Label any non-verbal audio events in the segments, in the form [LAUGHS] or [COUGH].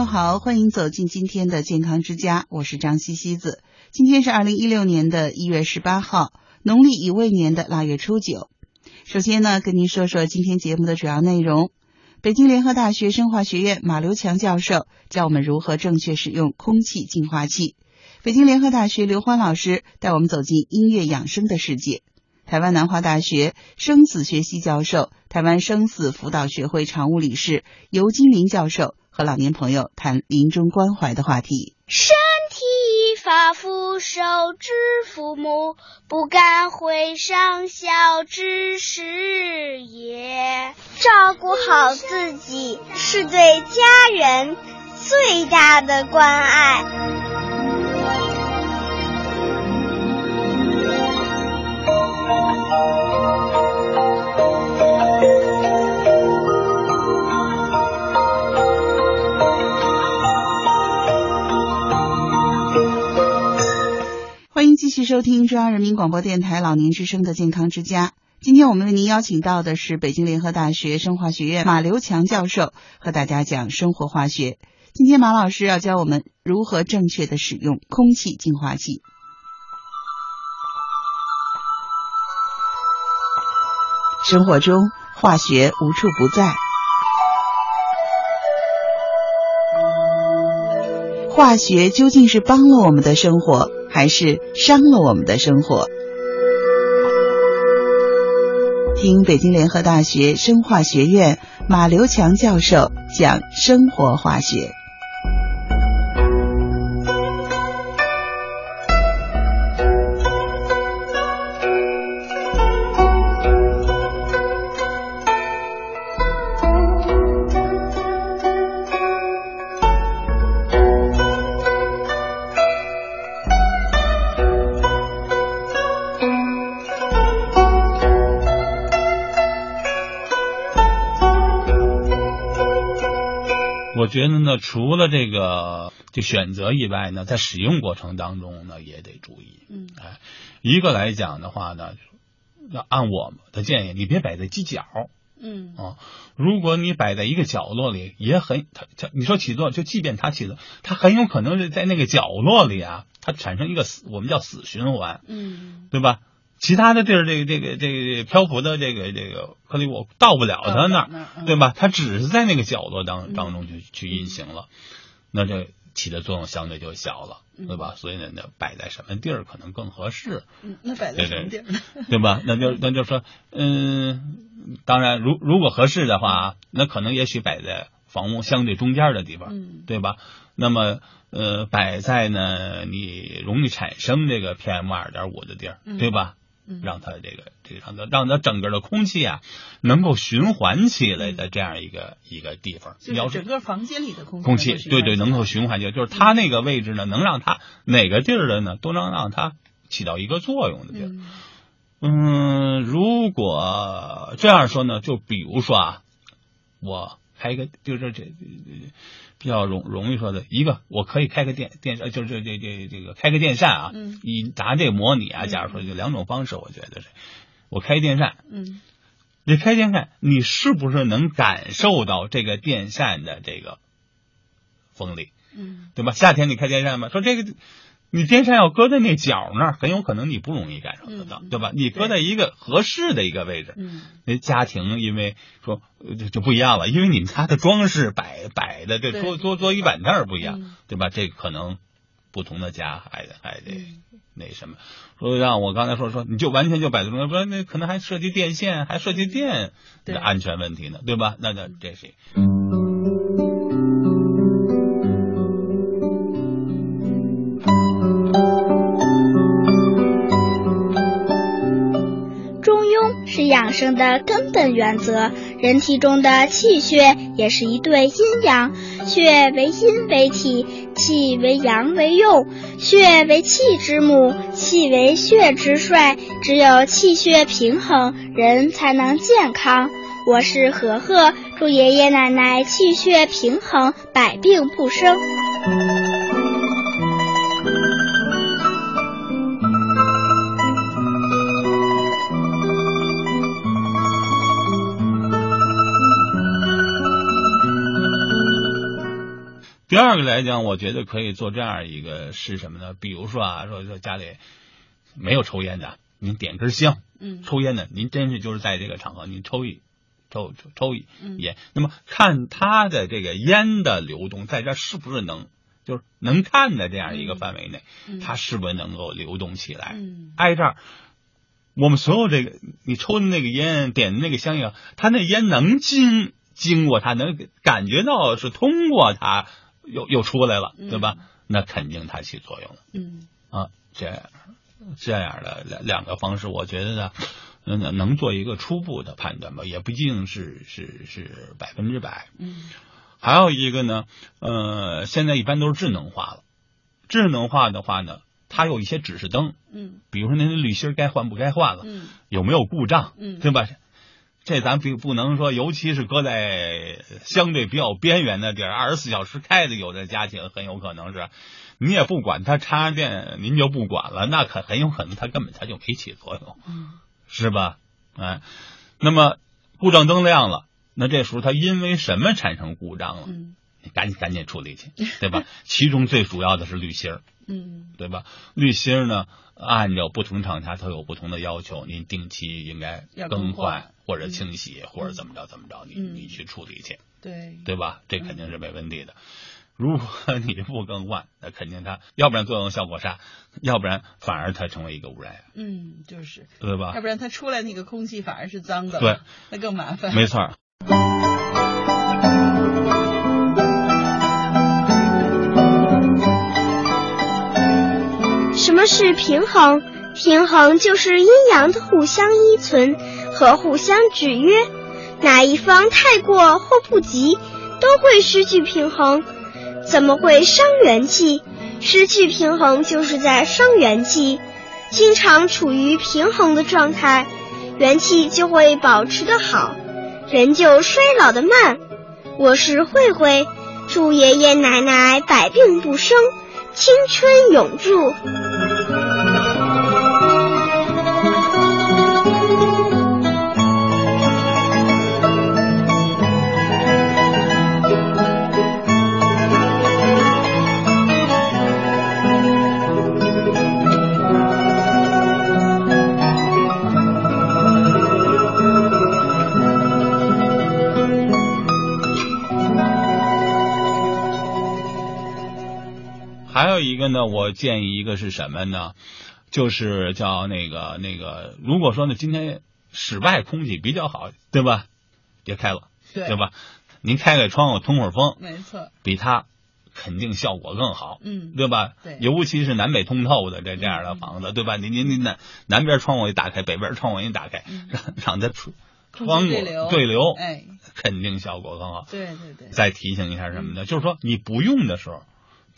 友好，欢迎走进今天的健康之家，我是张西西子。今天是二零一六年的一月十八号，农历乙未年的腊月初九。首先呢，跟您说说今天节目的主要内容。北京联合大学生化学院马刘强教授教我们如何正确使用空气净化器。北京联合大学刘欢老师带我们走进音乐养生的世界。台湾南华大学生死学系教授、台湾生死辅导学会常务理事尤金林教授。和老年朋友谈临终关怀的话题。身体发肤受之父母，不敢会上孝之事也。照顾好自己，是对家人最大的关爱。继续收听中央人民广播电台老年之声的健康之家。今天我们为您邀请到的是北京联合大学生化学院马刘强教授，和大家讲生活化学。今天马老师要教我们如何正确的使用空气净化器。生活中，化学无处不在。化学究竟是帮了我们的生活？还是伤了我们的生活。听北京联合大学生化学院马刘强教授讲生活化学。觉得呢，除了这个就选择以外呢，在使用过程当中呢，也得注意。嗯，哎，一个来讲的话呢，要按我们的建议，你别摆在犄角。嗯啊，如果你摆在一个角落里，也很它它，你说起作，就即便它起作，它很有可能是在那个角落里啊，它产生一个死，我们叫死循环。嗯，对吧？其他的地儿，这个这个这个漂浮的这个这个颗粒物到不了它那儿，对吧？它只是在那个角落当当中去去运行了，那这起的作用相对就小了，对吧？所以呢，那摆在什么地儿可能更合适？嗯，那摆在什么地儿？[LAUGHS] 对吧？那就那就说，嗯，当然，如如果合适的话，那可能也许摆在房屋相对中间的地方，对吧？那么，呃，摆在呢你容易产生这个 PM 二点五的地儿，对吧？让它这个这个让它让它整个的空气啊能够循环起来的这样一个一个地方，要整个房间里的空空气对对能够循环起来就是它那个位置呢，能让它哪个地儿的呢都能让它起到一个作用的地儿。嗯，如果这样说呢，就比如说啊，我开一个就是这。比较容容易说的一个，我可以开个电电，就是这这这这个开个电扇啊。嗯。你拿这个模拟啊，假如说就两种方式，我觉得是，我开电扇。嗯。你开电扇，你是不是能感受到这个电扇的这个风力？嗯。对吧？夏天你开电扇吗？说这个。你电扇要搁在那角那儿，很有可能你不容易感受得到，对吧？你搁在一个合适的一个位置，那家庭因为说就就不一样了，因为你们家的装饰摆摆的这桌桌桌椅板凳不一样，对吧？这可能不同的家还得还得那什么，说让我刚才说说，你就完全就摆在中间，不然那可能还涉及电线，还涉及电的安全问题呢，对吧？那那这是。养生的根本原则。人体中的气血也是一对阴阳，血为阴为体，气为阳为用。血为气之母，气为血之帅。只有气血平衡，人才能健康。我是和和，祝爷爷奶奶气血平衡，百病不生。二个来讲，我觉得可以做这样一个是什么呢？比如说啊，说说家里没有抽烟的，您点根香。嗯，抽烟的，您真是就是在这个场合，您抽一抽抽抽一烟，那么看他的这个烟的流动，在这是不是能就是能看的这样一个范围内，它是不是能够流动起来？嗯，挨这儿，我们所有这个你抽的那个烟，点的那个香烟，它那烟能经经过它，能感觉到是通过它又又出来了，对吧？那肯定它起作用了。嗯啊，这样。这样的两两个方式，我觉得呢，能能做一个初步的判断吧，也不一定是是是百分之百。嗯，还有一个呢，呃，现在一般都是智能化了。智能化的话呢，它有一些指示灯。嗯，比如说那个滤芯该换不该换了。嗯，有没有故障？嗯，对吧？这咱不不能说，尤其是搁在相对比较边缘的地儿，二十四小时开的，有的家庭很有可能是。你也不管它插电，您就不管了，那可很有可能它根本它就没起作用，是吧？哎，那么故障灯亮了，那这时候它因为什么产生故障了？你赶紧赶紧处理去，[LAUGHS] 对吧？其中最主要的是滤芯儿，嗯，对吧？滤芯呢，按照不同厂家它有不同的要求，您定期应该更换或者清洗或者怎么着怎么着，你你去处理去，对对吧？这肯定是没问题的。如果你不更换，[LAUGHS] 那肯定它要不然作用效果差，要不然反而它成为一个污染源。嗯，就是对吧？要不然它出来那个空气反而是脏的，对，那更麻烦。没错。什么是平衡？平衡就是阴阳的互相依存和互相制约，哪一方太过或不及，都会失去平衡。怎么会伤元气？失去平衡就是在伤元气。经常处于平衡的状态，元气就会保持的好，人就衰老的慢。我是慧慧，祝爷爷奶奶百病不生，青春永驻。呢，我建议一个是什么呢？就是叫那个那个，如果说呢，今天室外空气比较好，对吧？别开了，对对吧？您开开窗户通会儿风，没错，比它肯定效果更好，嗯，对吧？对，尤其是南北通透的这这样的房子，对吧？您您您南南边窗户一打开，北边窗户一打开，让让它出窗户对流，哎，肯定效果更好。对对对。再提醒一下什么呢？就是说你不用的时候。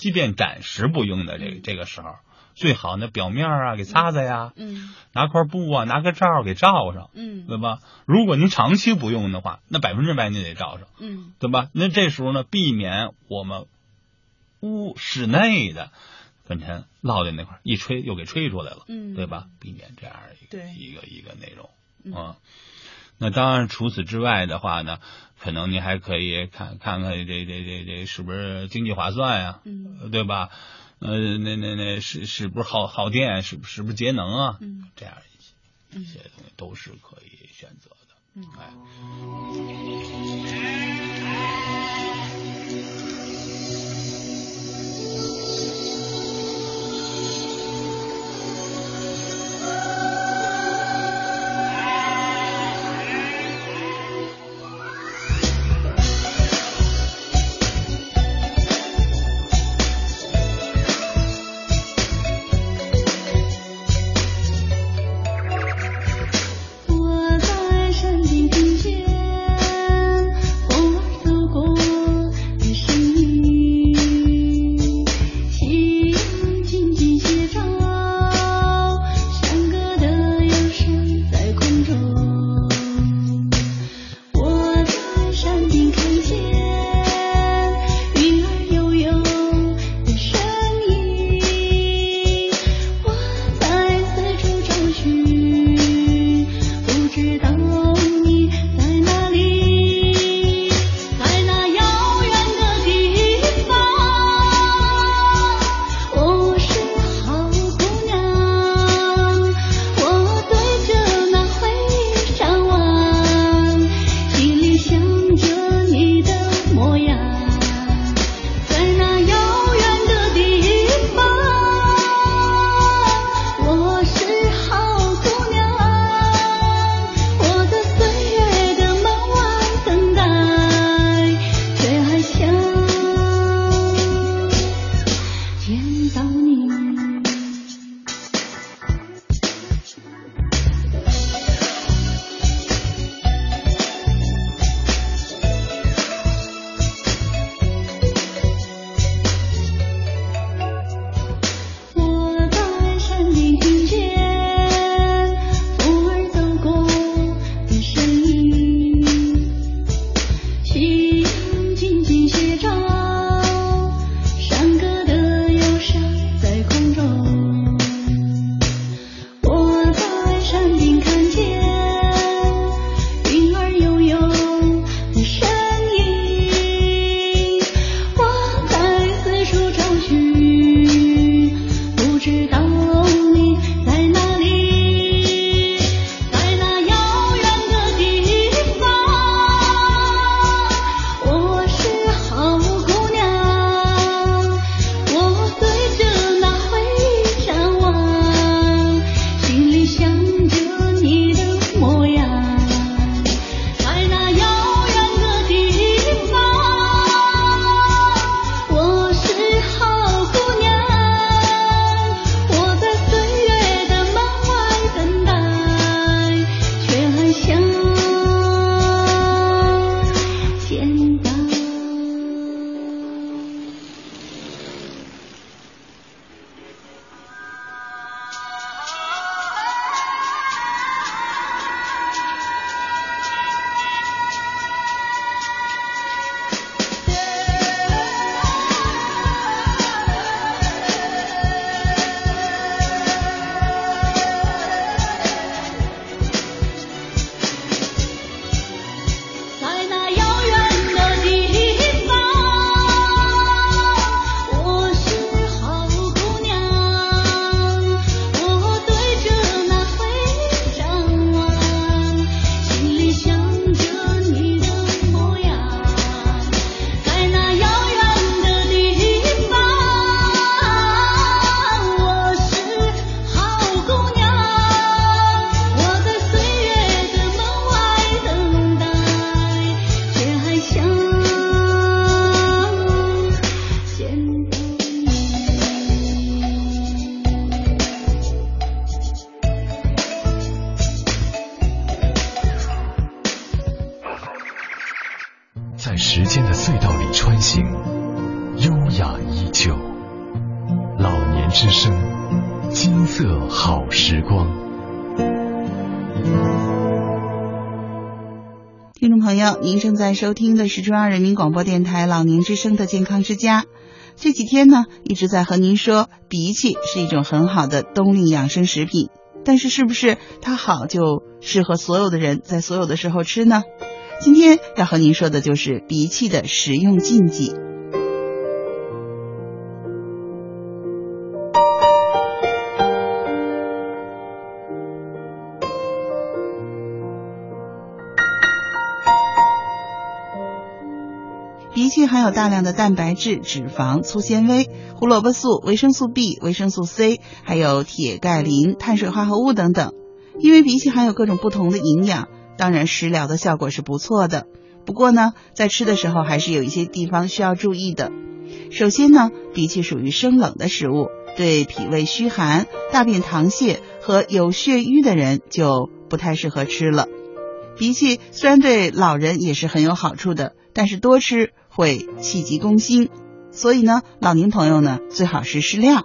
即便暂时不用的这这个时候，最好那表面啊给擦擦呀，嗯，拿块布啊，拿个罩给罩上，嗯，对吧？如果您长期不用的话，那百分之百你得罩上，嗯，对吧？那这时候呢，避免我们屋室内的粉尘落在那块一吹又给吹出来了，嗯，对吧？避免这样一个一个一个内容啊。那当然，除此之外的话呢，可能你还可以看看看这这这这是不是经济划算呀？嗯，对吧？呃，那那那是是不是耗耗电？是不是不是节能啊？嗯，这样一些一些东西都是可以选择的。嗯，哎。[LAUGHS] 正在收听的是中央人民广播电台老年之声的健康之家。这几天呢，一直在和您说，鼻涕是一种很好的冬令养生食品。但是，是不是它好就适合所有的人在所有的时候吃呢？今天要和您说的就是鼻涕的食用禁忌。荸荠含有大量的蛋白质、脂肪、粗纤维、胡萝卜素、维生素 B、维生素 C，还有铁、钙、磷、碳水化合物等等。因为荸荠含有各种不同的营养，当然食疗的效果是不错的。不过呢，在吃的时候还是有一些地方需要注意的。首先呢，荸荠属于生冷的食物，对脾胃虚寒、大便溏泻和有血瘀的人就不太适合吃了。荸荠虽然对老人也是很有好处的，但是多吃。会气急攻心，所以呢，老年朋友呢最好是适量。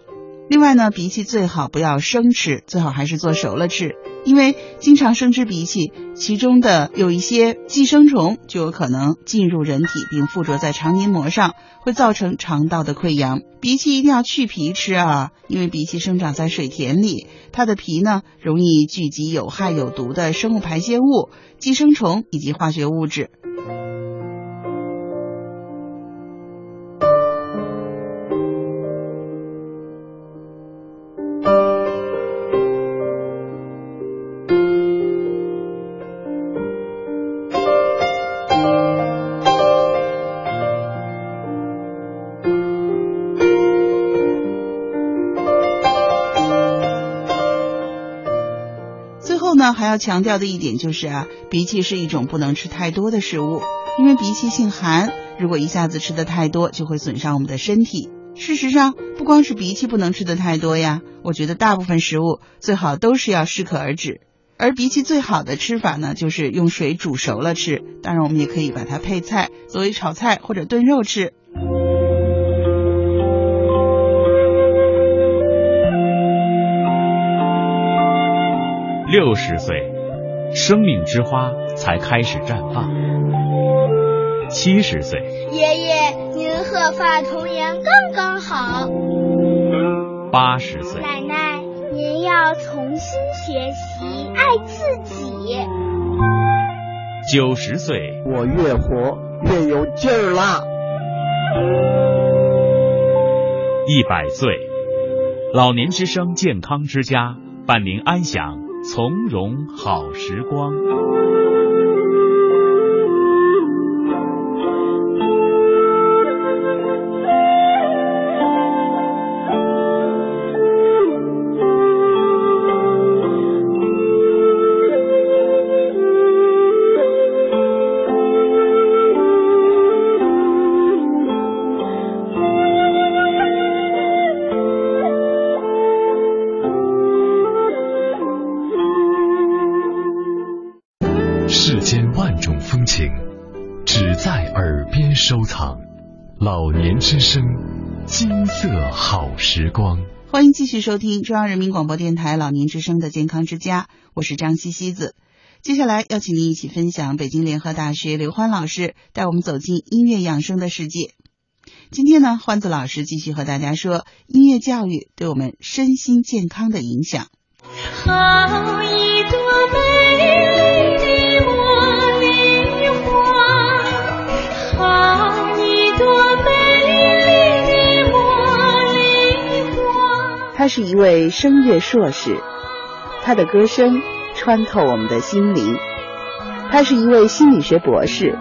另外呢，荸荠最好不要生吃，最好还是做熟了吃。因为经常生吃荸荠，其中的有一些寄生虫就有可能进入人体，并附着在肠黏膜上，会造成肠道的溃疡。荸荠一定要去皮吃啊，因为荸荠生长在水田里，它的皮呢容易聚集有害有毒的生物排泄物、寄生虫以及化学物质。要强调的一点就是啊，荸荠是一种不能吃太多的食物，因为荸荠性寒，如果一下子吃的太多，就会损伤我们的身体。事实上，不光是荸荠不能吃的太多呀，我觉得大部分食物最好都是要适可而止。而荸荠最好的吃法呢，就是用水煮熟了吃，当然我们也可以把它配菜，作为炒菜或者炖肉吃。六十岁，生命之花才开始绽放。七十岁，爷爷，您鹤发童颜刚刚好。八十岁，奶奶，您要重新学习爱自己。九十岁，我越活越有劲儿啦。一百岁，老年之声健康之家伴您安享。从容好时光。之声，金色好时光。欢迎继续收听中央人民广播电台老年之声的健康之家，我是张西西子。接下来邀请您一起分享北京联合大学刘欢老师带我们走进音乐养生的世界。今天呢，欢子老师继续和大家说音乐教育对我们身心健康的影响。好一朵美他是一位声乐硕士，他的歌声穿透我们的心灵。他是一位心理学博士，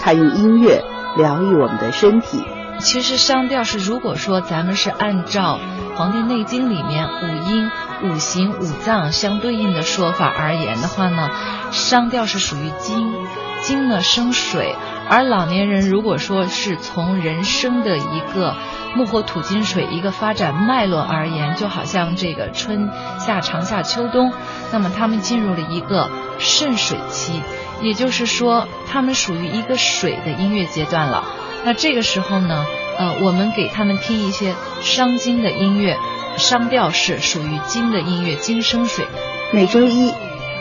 他用音乐疗愈我们的身体。其实商调是，如果说咱们是按照《黄帝内经》里面五音、五行、五脏相对应的说法而言的话呢，商调是属于金，金呢生水。而老年人如果说是从人生的一个木火土金水一个发展脉络而言，就好像这个春夏长夏秋冬，那么他们进入了一个肾水期，也就是说他们属于一个水的音乐阶段了。那这个时候呢，呃，我们给他们听一些伤筋的音乐，商调是属于金的音乐，金生水。每周一，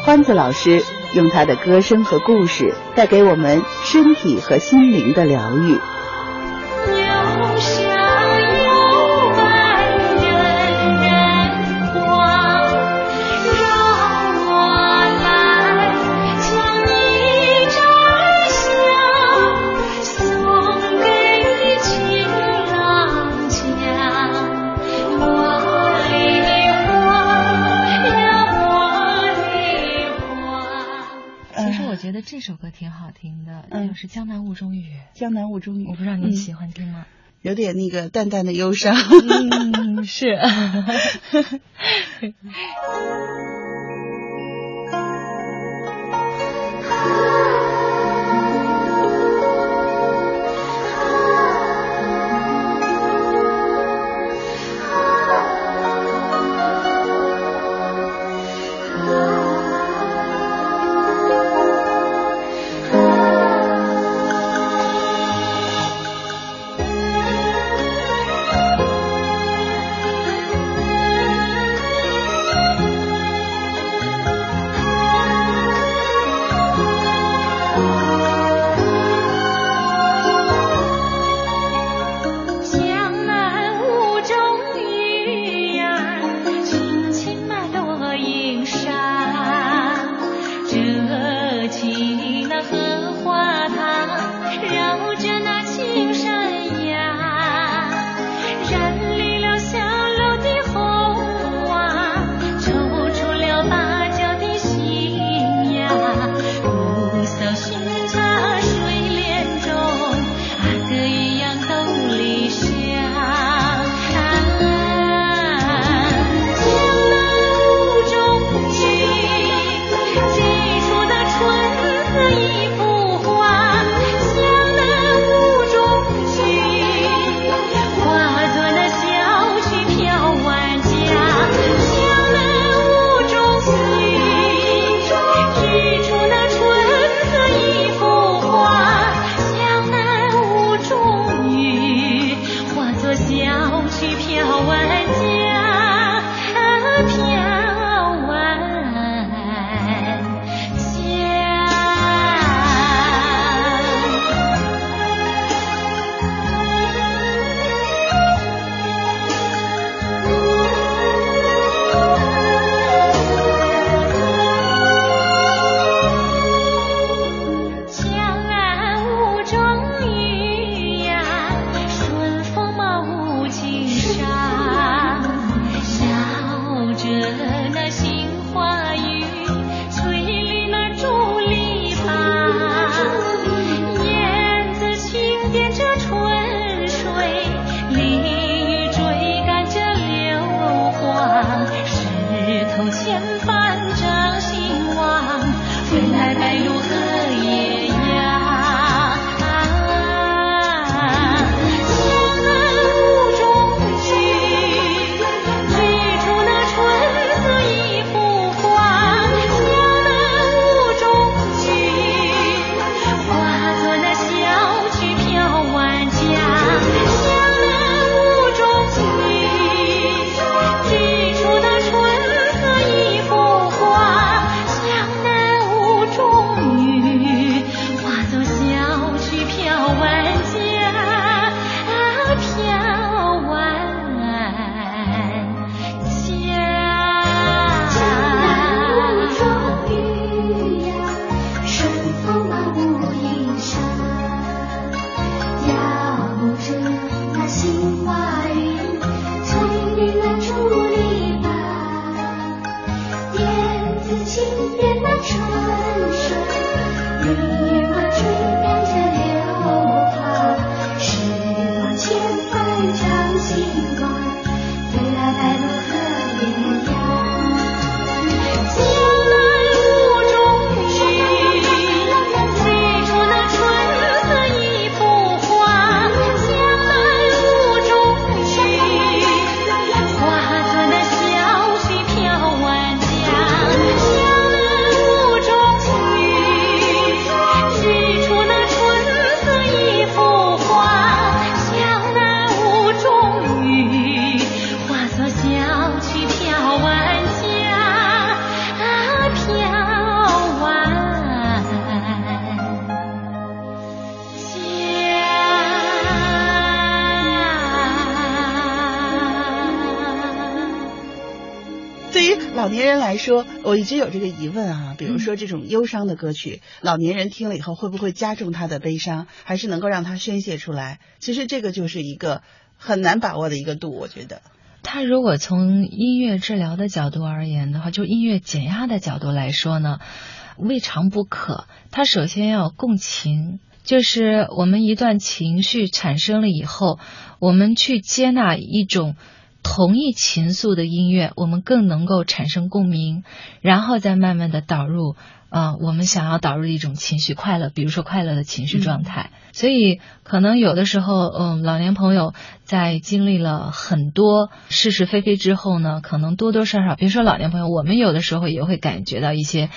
欢子老师用他的歌声和故事，带给我们身体和心灵的疗愈。这首歌挺好听的，就是《江南雾中雨》。江南雾中雨，我不知道你喜欢听吗？有点那个淡淡的忧伤。嗯，是。[LAUGHS] 我一直有这个疑问啊，比如说这种忧伤的歌曲，老年人听了以后会不会加重他的悲伤，还是能够让他宣泄出来？其实这个就是一个很难把握的一个度，我觉得。他如果从音乐治疗的角度而言的话，就音乐减压的角度来说呢，未尝不可。他首先要共情，就是我们一段情绪产生了以后，我们去接纳一种同一情愫的音乐，我们更能够产生共鸣，然后再慢慢的导入。啊，我们想要导入一种情绪快乐，比如说快乐的情绪状态，所以可能有的时候，嗯，老年朋友在经历了很多是是非非之后呢，可能多多少少，别说老年朋友，我们有的时候也会感觉到一些，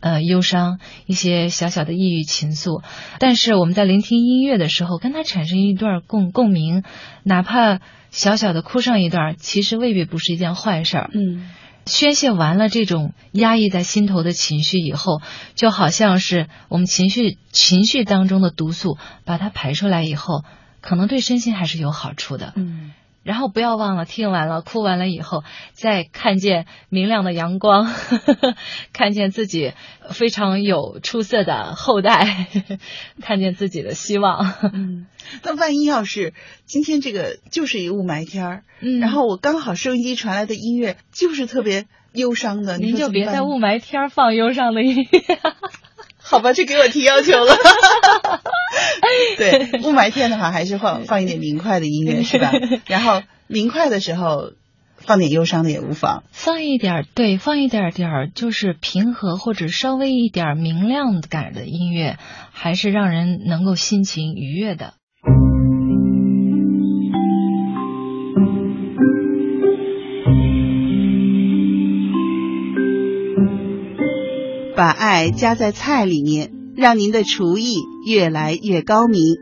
呃，忧伤，一些小小的抑郁情愫。但是我们在聆听音乐的时候，跟他产生一段共共鸣，哪怕小小的哭上一段，其实未必不是一件坏事儿。嗯。宣泄完了这种压抑在心头的情绪以后，就好像是我们情绪情绪当中的毒素，把它排出来以后，可能对身心还是有好处的。嗯。然后不要忘了，听完了、哭完了以后，再看见明亮的阳光，呵 [LAUGHS] 呵看见自己非常有出色的后代，呵 [LAUGHS] 看见自己的希望。嗯，那万一要是今天这个就是一雾霾天儿，嗯，然后我刚好收音机传来的音乐就是特别忧伤的，您就别在雾霾天放忧伤的音乐。好吧，这给我提要求了。[LAUGHS] 对，雾霾天的话，还是放放一点明快的音乐，是吧？[LAUGHS] 然后明快的时候，放点忧伤的也无妨。放一点，对，放一点点儿，就是平和或者稍微一点明亮感的音乐，还是让人能够心情愉悦的。把爱加在菜里面，让您的厨艺越来越高明。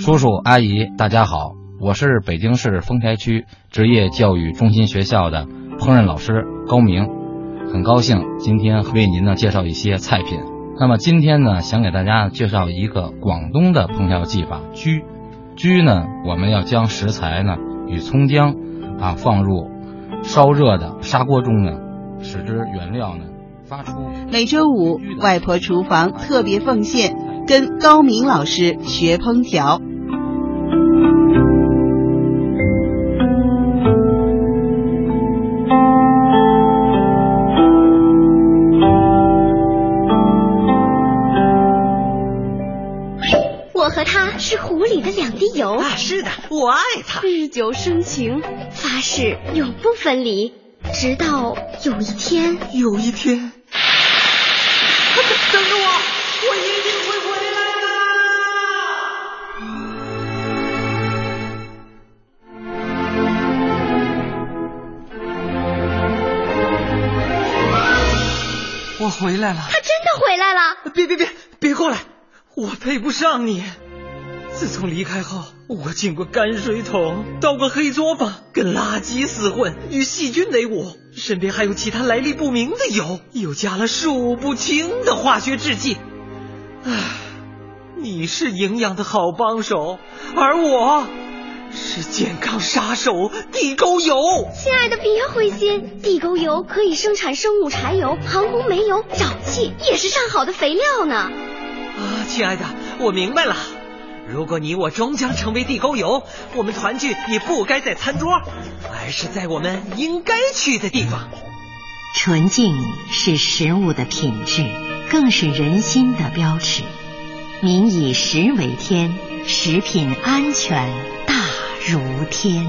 叔叔阿姨，大家好，我是北京市丰台区职业教育中心学校的烹饪老师高明，很高兴今天为您呢介绍一些菜品。那么今天呢，想给大家介绍一个广东的烹调技法——焗。焗呢，我们要将食材呢与葱姜啊放入烧热的砂锅中呢。使之原料呢发出。每周五，外婆厨房特别奉献，跟高明老师学烹调。我和他是湖里的两滴油。啊，是的，我爱他。日久生情，发誓永不分离。直到有一天，有一天，等着我，我一定会回来的。我回来了。他真的回来了。别别别，别过来，我配不上你。自从离开后，我进过泔水桶，倒过黑作坊，跟垃圾厮混，与细菌为伍，身边还有其他来历不明的油，又加了数不清的化学制剂。唉，你是营养的好帮手，而我是健康杀手——地沟油。亲爱的，别灰心，地沟油可以生产生物柴油、航空煤油、沼气，也是上好的肥料呢。啊，亲爱的，我明白了。如果你我终将成为地沟油，我们团聚也不该在餐桌，而是在我们应该去的地方。纯净是食物的品质，更是人心的标尺。民以食为天，食品安全大如天。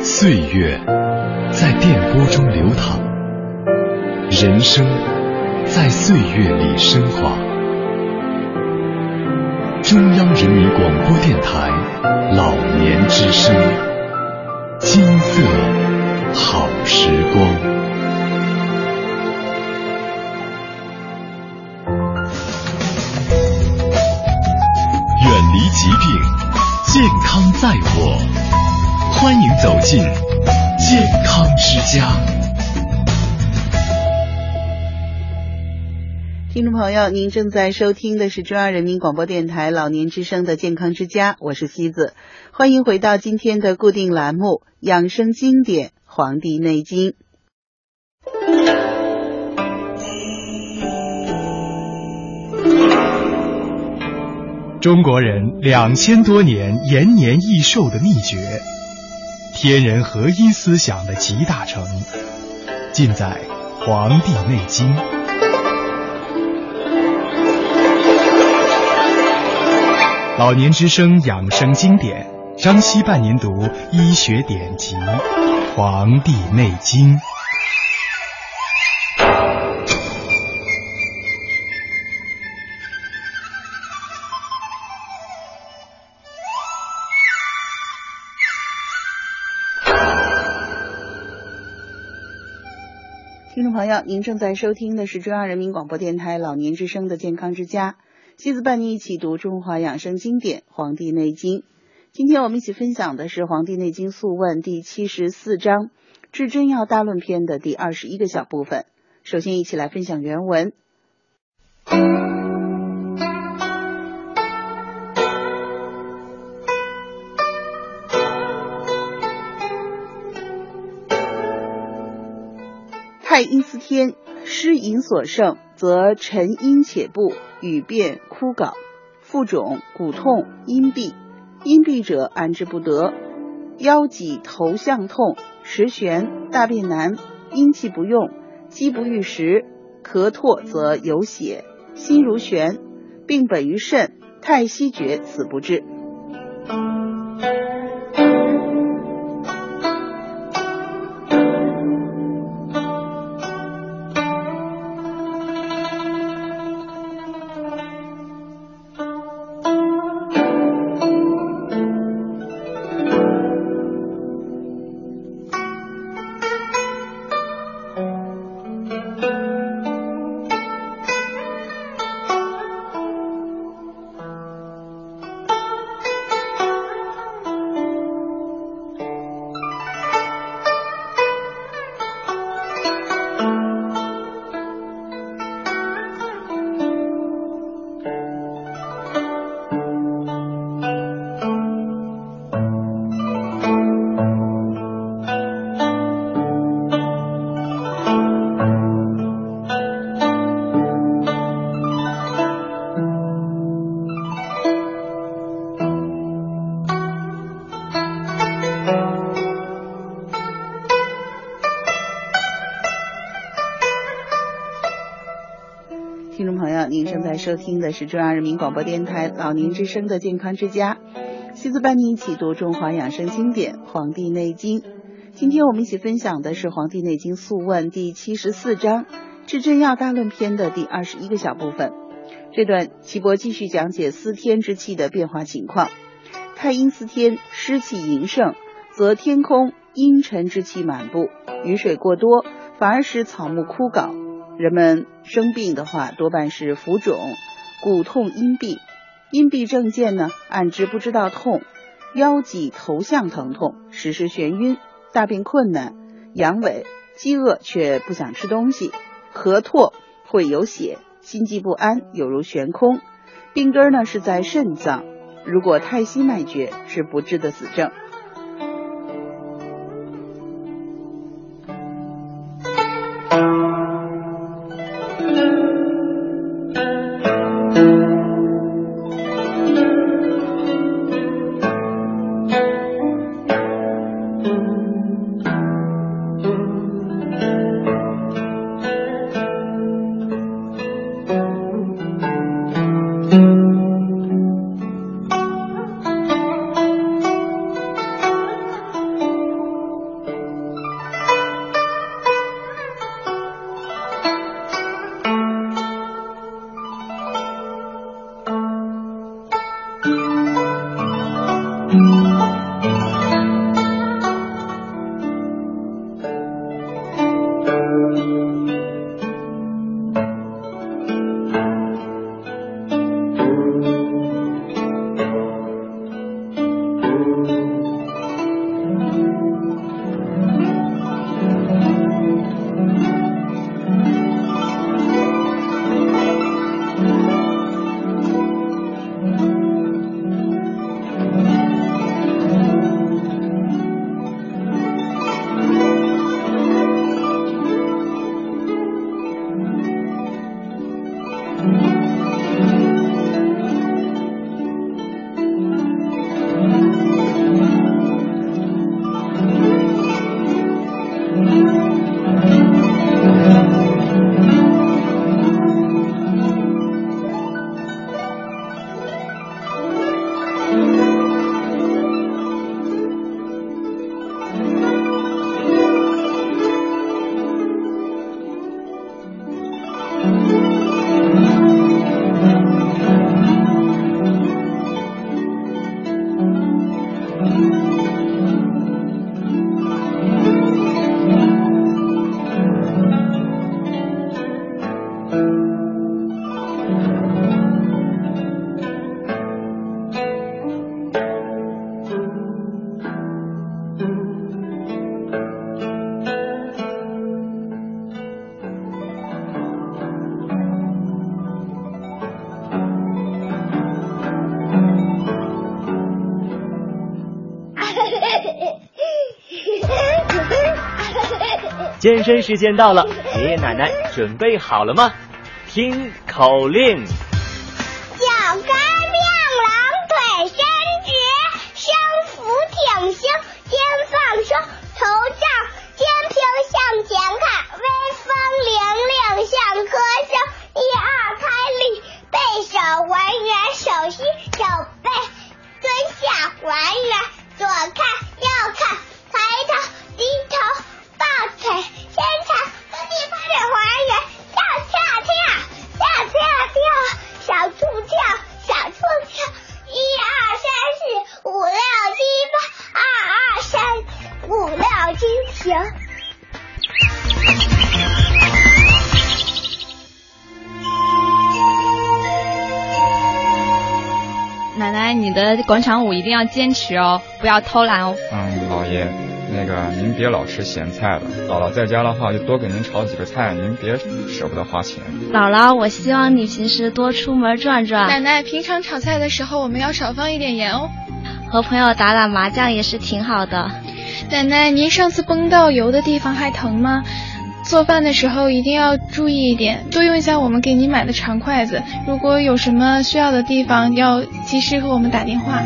岁月在电波中流淌，人生。在岁月里升华。中央人民广播电台老年之声，金色好时光。远离疾病，健康在我。欢迎走进听众朋友，您正在收听的是中央人民广播电台老年之声的健康之家，我是西子，欢迎回到今天的固定栏目《养生经典·黄帝内经》。中国人两千多年延年益寿的秘诀，天人合一思想的集大成，尽在《黄帝内经》。老年之声养生经典，张希伴您读医学典籍《黄帝内经》。听众朋友，您正在收听的是中央人民广播电台老年之声的健康之家，西子伴您一起读中华养生经典《黄帝内经》。今天我们一起分享的是《黄帝内经素问》第七十四章《至真要大论篇》的第二十一个小部分。首先，一起来分享原文。太阴司天，湿淫所盛，则沉阴且不，语变枯槁，腹肿、骨痛、阴闭。阴闭者安之不得，腰脊头项痛，时悬，大便难，阴气不用，饥不欲食，咳唾则有血，心如悬，病本于肾，太息绝，死不治。收听的是中央人民广播电台老年之声的健康之家，西子伴您一起读中华养生经典《黄帝内经》。今天我们一起分享的是《黄帝内经素问》第七十四章《治真要大论篇》的第二十一个小部分。这段岐伯继续讲解司天之气的变化情况。太阴司天，湿气盈盛，则天空阴沉之气满布，雨水过多，反而使草木枯槁。人们生病的话，多半是浮肿、骨痛、阴闭。阴闭症见呢，按之不知道痛，腰脊头项疼痛，时时眩晕，大便困难，阳痿，饥饿却不想吃东西，咳唾会有血，心悸不安，有如悬空。病根呢是在肾脏，如果太溪脉绝，是不治的死症。健身时间到了，爷爷奶奶准备好了吗？听口令：广场舞一定要坚持哦，不要偷懒哦。嗯，老爷，那个您别老吃咸菜了，姥姥在家的话就多给您炒几个菜，您别舍不得花钱。姥姥，我希望你平时多出门转转。奶奶，平常炒菜的时候我们要少放一点盐哦。和朋友打打麻将也是挺好的。奶奶，您上次崩到油的地方还疼吗？做饭的时候一定要注意一点，多用一下我们给你买的长筷子。如果有什么需要的地方，要及时和我们打电话。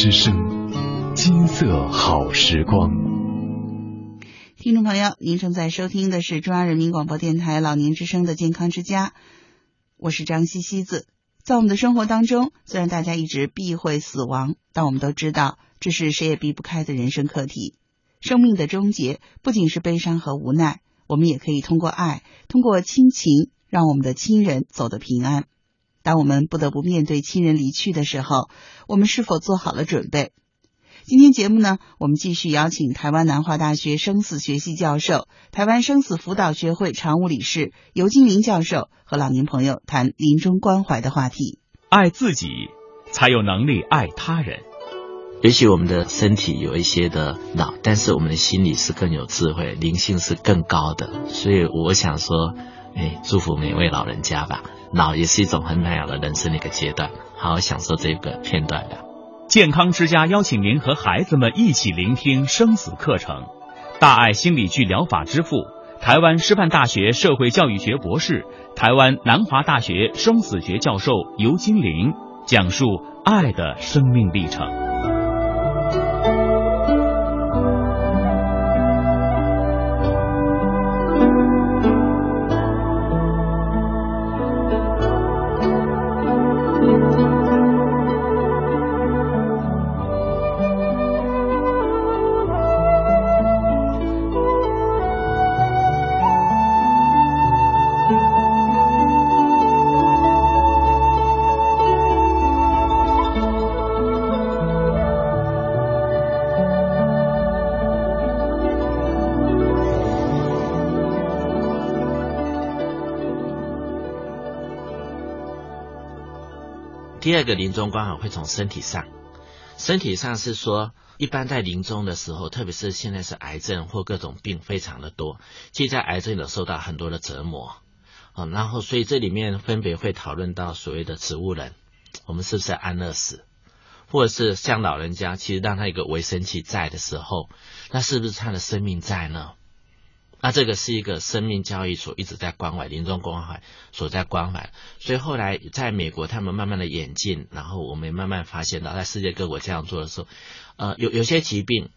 之声，金色好时光。听众朋友，您正在收听的是中央人民广播电台老年之声的健康之家，我是张西西子。在我们的生活当中，虽然大家一直避讳死亡，但我们都知道这是谁也避不开的人生课题。生命的终结不仅是悲伤和无奈，我们也可以通过爱，通过亲情，让我们的亲人走得平安。当我们不得不面对亲人离去的时候，我们是否做好了准备？今天节目呢，我们继续邀请台湾南华大学生死学系教授、台湾生死辅导学会常务理事尤金林教授和老年朋友谈临终关怀的话题。爱自己，才有能力爱他人。也许我们的身体有一些的老，但是我们的心理是更有智慧，灵性是更高的。所以我想说，哎，祝福每位老人家吧。老也是一种很美好的人生的一个阶段，好好享受这个片段的。健康之家邀请您和孩子们一起聆听生死课程。大爱心理剧疗法之父，台湾师范大学社会教育学博士，台湾南华大学生死学教授尤金玲讲述爱的生命历程。第二个临终关怀会从身体上，身体上是说，一般在临终的时候，特别是现在是癌症或各种病非常的多，其实在癌症有受到很多的折磨，啊，然后所以这里面分别会讨论到所谓的植物人，我们是不是安乐死，或者是像老人家，其实让他一个维生器在的时候，那是不是他的生命在呢？那这个是一个生命教育所一直在关怀临终关怀所在关怀，所以后来在美国他们慢慢的演进，然后我们慢慢发现到在世界各国这样做的时候，呃，有有些疾病，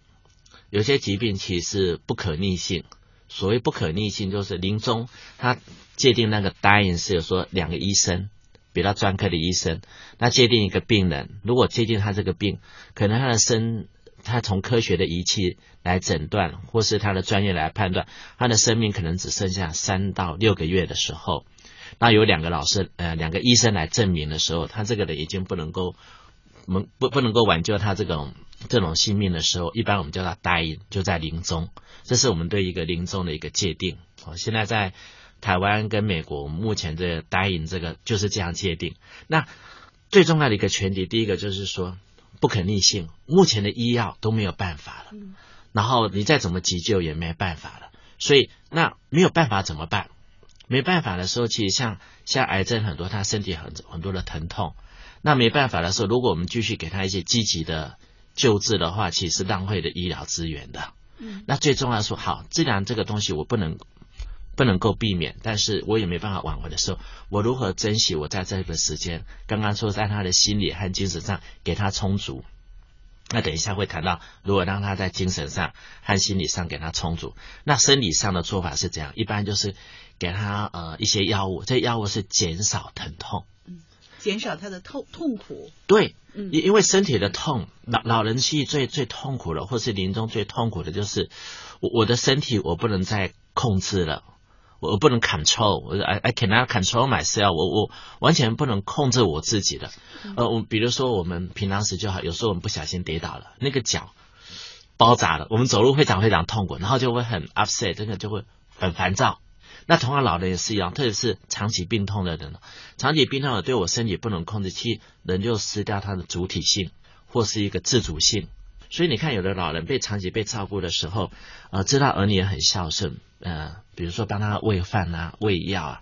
有些疾病其实不可逆性。所谓不可逆性，就是临终他界定那个 dying 是有说两个医生，比较专科的医生，那界定一个病人，如果界定他这个病，可能他的生。他从科学的仪器来诊断，或是他的专业来判断，他的生命可能只剩下三到六个月的时候，那有两个老师，呃，两个医生来证明的时候，他这个人已经不能够，不不不能够挽救他这种这种性命的时候，一般我们叫他 dying，就在临终，这是我们对一个临终的一个界定。哦，现在在台湾跟美国目前这个答应这个就是这样界定。那最重要的一个前提，第一个就是说不可逆性，目前的医药都没有办法了，然后你再怎么急救也没办法了，所以那没有办法怎么办？没办法的时候，其实像像癌症很多，他身体很很多的疼痛，那没办法的时候，如果我们继续给他一些积极的救治的话，其实是浪费的医疗资源的。嗯，那最重要说，好，既然这个东西我不能不能够避免，但是我也没办法挽回的时候，我如何珍惜我在这个时间？刚刚说在他的心理和精神上给他充足。那等一下会谈到，如果让他在精神上和心理上给他充足，那生理上的做法是这样，一般就是给他呃一些药物，这药物是减少疼痛，嗯，减少他的痛痛苦。对，因因为身体的痛，老老人期最最痛苦的，或是临终最痛苦的就是我我的身体我不能再控制了。我不能 control，我 I I cannot control myself，我我完全不能控制我自己的。呃，我比如说我们平常时就好，有时候我们不小心跌倒了，那个脚包扎了，我们走路非常非常痛苦，然后就会很 upset，真的就会很烦躁。那同样老人也是一样，特别是长期病痛的人，长期病痛的对我身体不能控制，其人就失掉他的主体性或是一个自主性。所以你看，有的老人被长期被照顾的时候，呃，知道儿女也很孝顺，呃，比如说帮他喂饭啊、喂药啊，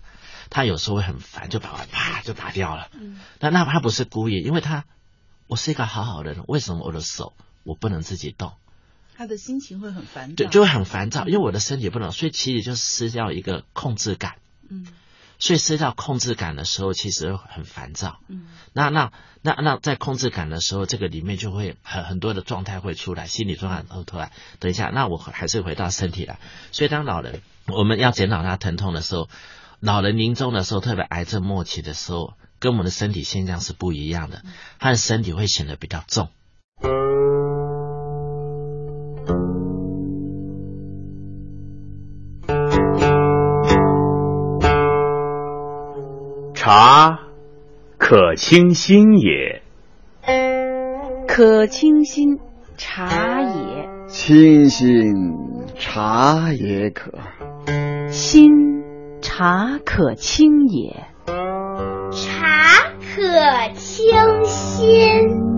他有时候会很烦，就把碗啪就打掉了。嗯，但那他不是故意，因为他我是一个好好的人，为什么我的手我不能自己动？他的心情会很烦躁，对，就会很烦躁，因为我的身体不能，所以其实就失掉一个控制感。嗯。所以失掉控制感的时候，其实很烦躁。嗯，那那那那在控制感的时候，这个里面就会很很多的状态会出来，心理状态都出来。等一下，那我还是回到身体来。所以当老人我们要减少他疼痛的时候，老人临终的时候，特别癌症末期的时候，跟我们的身体现象是不一样的，他的身体会显得比较重。茶，可清心也。可清心，茶也。清心，茶也可。心，茶可清也。茶可清心。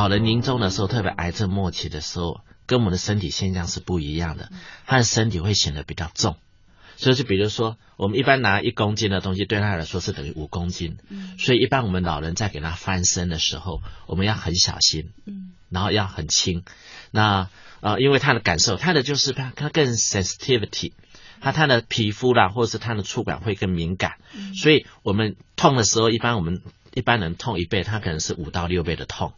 老人临终的时候，特别癌症末期的时候，跟我们的身体现象是不一样的，他的身体会显得比较重。所以就比如说，我们一般拿一公斤的东西，对他来说是等于五公斤。嗯。所以一般我们老人在给他翻身的时候，我们要很小心。嗯。然后要很轻。那呃，因为他的感受，他的就是他他更 sensitivity，他他的皮肤啦，或者是他的触感会更敏感。嗯。所以我们痛的时候，一般我们一般人痛一倍，他可能是五到六倍的痛。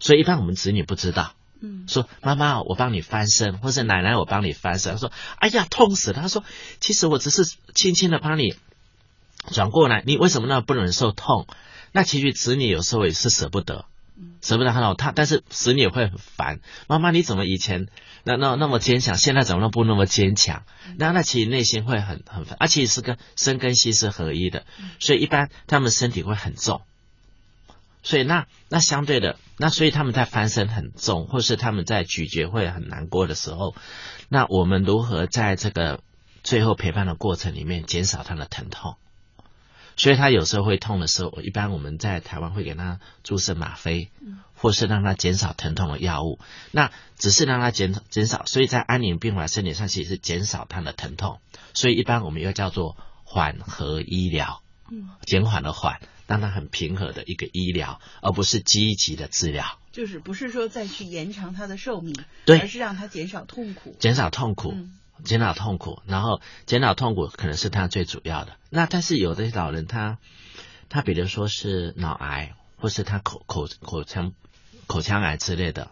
哦。所以一般我们子女不知道，嗯，说妈妈我帮你翻身，或者奶奶我帮你翻身，他说哎呀痛死了，他说其实我只是轻轻的帮你转过来，你为什么那么不忍受痛？那其实子女有时候也是舍不得，舍不得看到他，但是子女也会很烦，妈妈你怎么以前那那那么坚强，现在怎么不那么坚强？那那其实内心会很很烦，而且是跟身跟心是合一的，所以一般他们身体会很重。所以那那相对的，那所以他们在翻身很重，或是他们在咀嚼会很难过的时候，那我们如何在这个最后陪伴的过程里面减少他的疼痛？所以他有时候会痛的时候，一般我们在台湾会给他注射吗啡，或是让他减少疼痛的药物。那只是让他减减少，所以在安宁病房身体上其实是减少他的疼痛。所以一般我们又叫做缓和医疗，减缓的缓。让他很平和的一个医疗，而不是积极的治疗。就是不是说再去延长他的寿命，对，而是让他减少痛苦，减少痛苦。减少痛苦，然后减少痛苦可能是他最主要的。那但是有的老人他他比如说是脑癌，或是他口口口腔口腔癌之类的，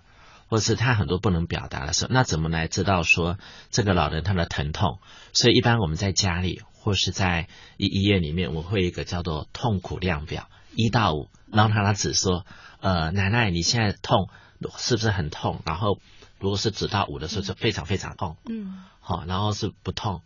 或是他很多不能表达的时候，那怎么来知道说这个老人他的疼痛？所以一般我们在家里或是在医医院里面，我会一个叫做痛苦量表，一到五，然后他他只说，呃，奶奶你现在痛是不是很痛？然后如果是指到五的时候，就非常非常痛，嗯，好，然后是不痛，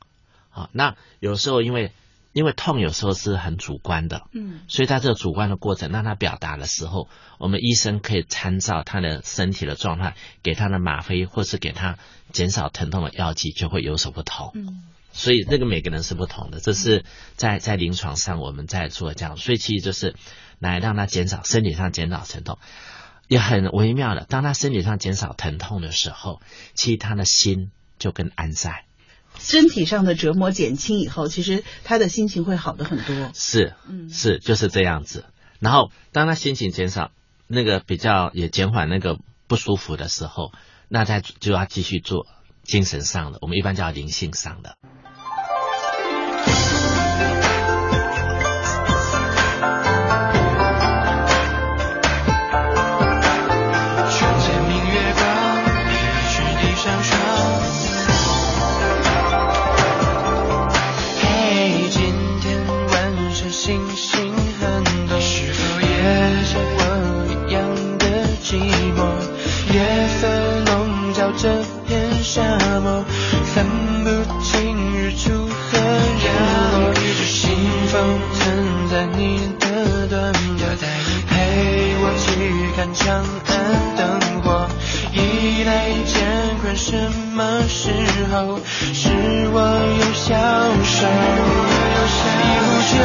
好，那有时候因为因为痛有时候是很主观的，嗯所以在这个主观的过程让他表达的时候，我们医生可以参照他的身体的状态，给他的吗啡或是给他减少疼痛的药剂，就会有所不同。嗯所以这个每个人是不同的，这是在在临床上我们在做这样，所以其实就是来让他减少身体上减少疼痛，也很微妙的。当他身体上减少疼痛的时候，其实他的心就更安在。身体上的折磨减轻以后，其实他的心情会好的很多。是，嗯是就是这样子。然后当他心情减少，那个比较也减缓那个不舒服的时候，那他就要继续做精神上的，我们一般叫灵性上的。片沙漠，分不清日出和日落。是信封存在你的短袖，陪我去看长安灯火。依赖乾坤什么时候是我又消瘦？一壶酒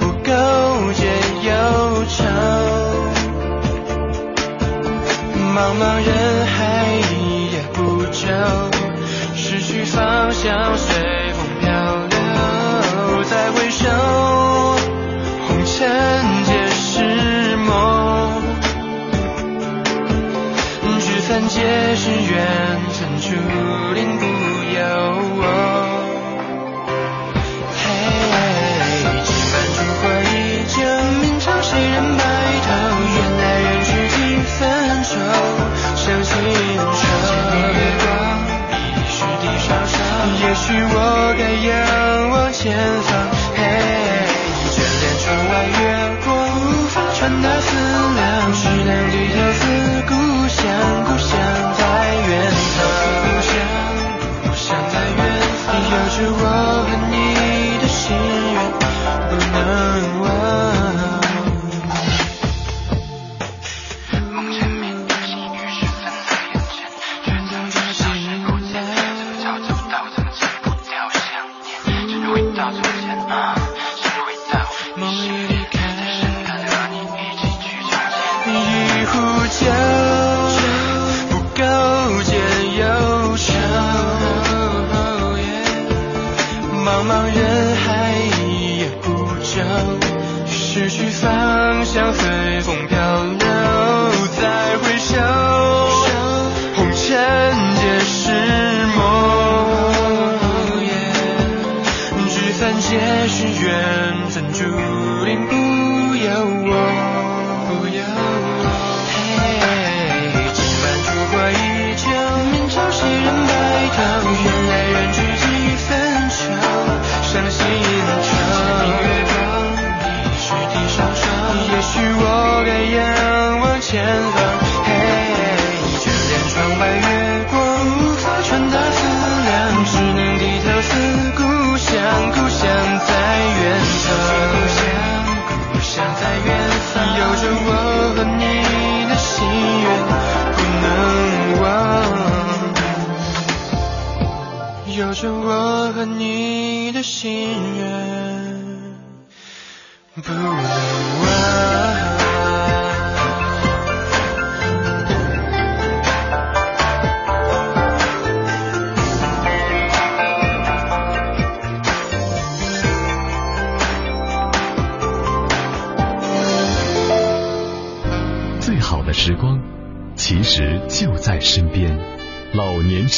不够解忧愁，茫茫人海也不久，失去方向随风漂流，再回首，红尘皆是梦。聚散皆是缘尘，注定不由我。嘿，几番烛火已久，明朝谁人白头？缘来缘去几分愁，相信愁。月光，疑是地上霜。也许我该仰望前方。嘿，眷恋窗外月光，无法传达思量，只能低头思故乡，故乡在远方。故乡，故乡在远方。有着我和你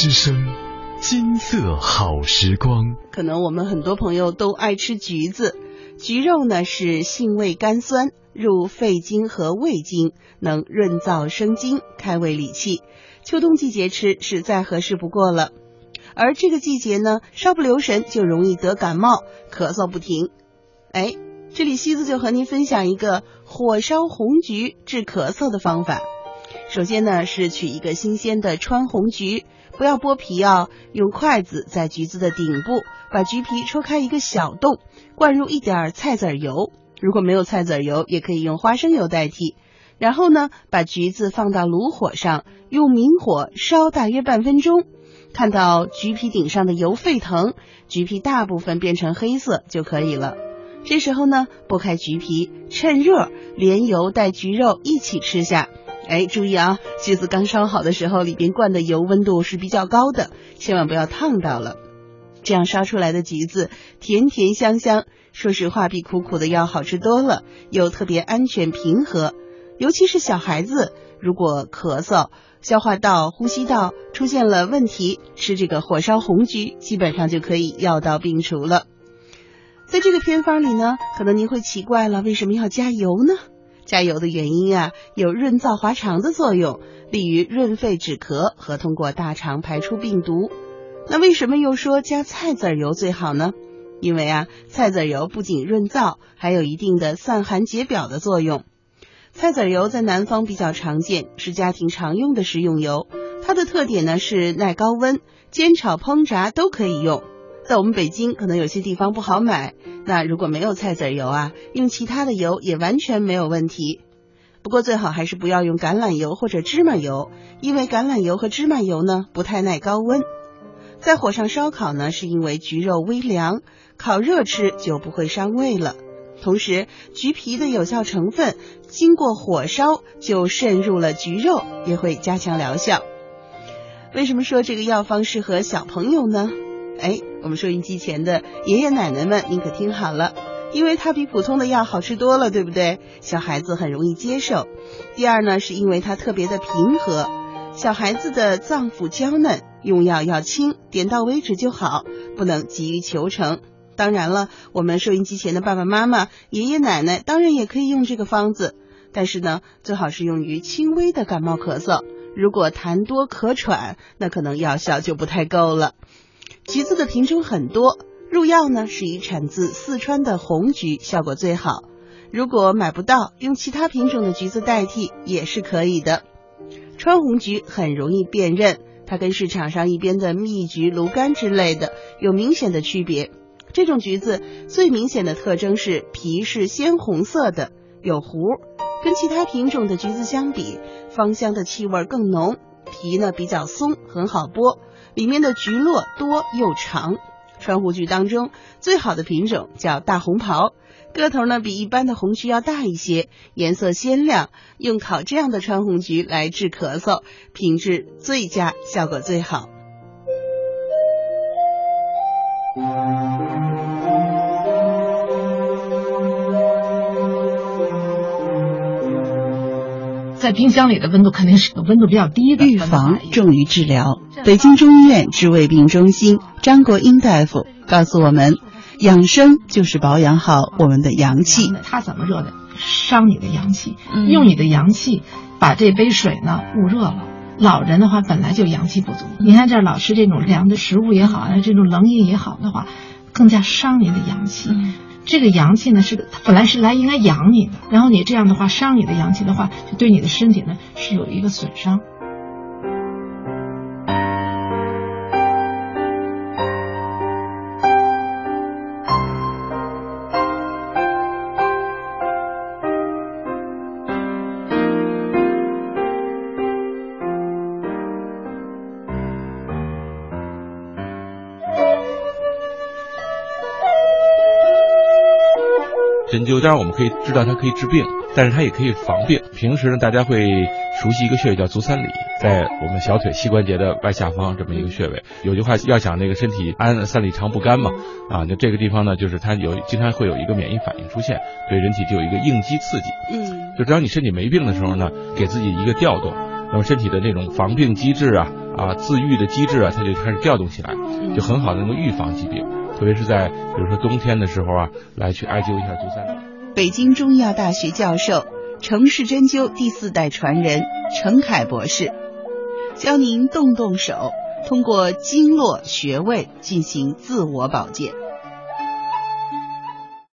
之声，金色好时光。可能我们很多朋友都爱吃橘子，橘肉呢是性味甘酸，入肺经和胃经，能润燥生津、开胃理气。秋冬季节吃是再合适不过了。而这个季节呢，稍不留神就容易得感冒，咳嗽不停。哎，这里西子就和您分享一个火烧红橘治咳嗽的方法。首先呢，是取一个新鲜的川红橘，不要剥皮哦，用筷子在橘子的顶部把橘皮戳开一个小洞，灌入一点菜籽油。如果没有菜籽油，也可以用花生油代替。然后呢，把橘子放到炉火上，用明火烧大约半分钟。看到橘皮顶上的油沸腾，橘皮大部分变成黑色就可以了。这时候呢，剥开橘皮，趁热连油带橘肉一起吃下。哎，注意啊，橘子刚烧好的时候，里边灌的油温度是比较高的，千万不要烫到了。这样烧出来的橘子甜甜香香，说实话比苦苦的要好吃多了，又特别安全平和。尤其是小孩子，如果咳嗽、消化道、呼吸道出现了问题，吃这个火烧红橘，基本上就可以药到病除了。在这个偏方里呢，可能您会奇怪了，为什么要加油呢？加油的原因啊，有润燥滑肠的作用，利于润肺止咳和通过大肠排出病毒。那为什么又说加菜籽油最好呢？因为啊，菜籽油不仅润燥，还有一定的散寒解表的作用。菜籽油在南方比较常见，是家庭常用的食用油。它的特点呢是耐高温，煎炒烹炸都可以用。在我们北京，可能有些地方不好买。那如果没有菜籽油啊，用其他的油也完全没有问题。不过最好还是不要用橄榄油或者芝麻油，因为橄榄油和芝麻油呢不太耐高温。在火上烧烤呢，是因为橘肉微凉，烤热吃就不会伤胃了。同时，橘皮的有效成分经过火烧就渗入了橘肉，也会加强疗效。为什么说这个药方适合小朋友呢？哎，我们收音机前的爷爷奶奶们，您可听好了，因为它比普通的药好吃多了，对不对？小孩子很容易接受。第二呢，是因为它特别的平和，小孩子的脏腑娇嫩，用药要轻，点到为止就好，不能急于求成。当然了，我们收音机前的爸爸妈妈、爷爷奶奶当然也可以用这个方子，但是呢，最好是用于轻微的感冒咳嗽。如果痰多咳喘，那可能药效就不太够了。橘子的品种很多，入药呢是以产自四川的红橘效果最好。如果买不到，用其他品种的橘子代替也是可以的。川红橘很容易辨认，它跟市场上一边的蜜橘、芦柑之类的有明显的区别。这种橘子最明显的特征是皮是鲜红色的，有核，跟其他品种的橘子相比，芳香的气味更浓，皮呢比较松，很好剥。里面的菊络多又长，川红菊当中最好的品种叫大红袍，个头呢比一般的红菊要大一些，颜色鲜亮。用烤这样的川红菊来治咳嗽，品质最佳，效果最好。在冰箱里的温度肯定是温度比较低的。预防重于治疗。北京中医院治胃病中心张国英大夫告诉我们，养生就是保养好我们的阳气。它怎么热的？伤你的阳气，用你的阳气把这杯水呢捂热了。老人的话本来就阳气不足，你看这老吃这种凉的食物也好，这种冷饮也好的话，更加伤你的阳气。这个阳气呢，是它本来是来应该养你的，然后你这样的话伤你的阳气的话，就对你的身体呢是有一个损伤。当然我们可以知道它可以治病，但是它也可以防病。平时呢，大家会熟悉一个穴位叫足三里，在我们小腿膝关节的外下方这么一个穴位。有句话要想那个身体安三里长不干嘛，啊，就这个地方呢，就是它有经常会有一个免疫反应出现，对人体就有一个应激刺激。嗯，就只要你身体没病的时候呢，给自己一个调动，那么身体的那种防病机制啊，啊自愈的机制啊，它就开始调动起来，就很好的能够预防疾病。特别是在比如说冬天的时候啊，来去艾灸一下足三里。北京中医药大学教授、城市针灸第四代传人程凯博士，教您动动手，通过经络穴位进行自我保健。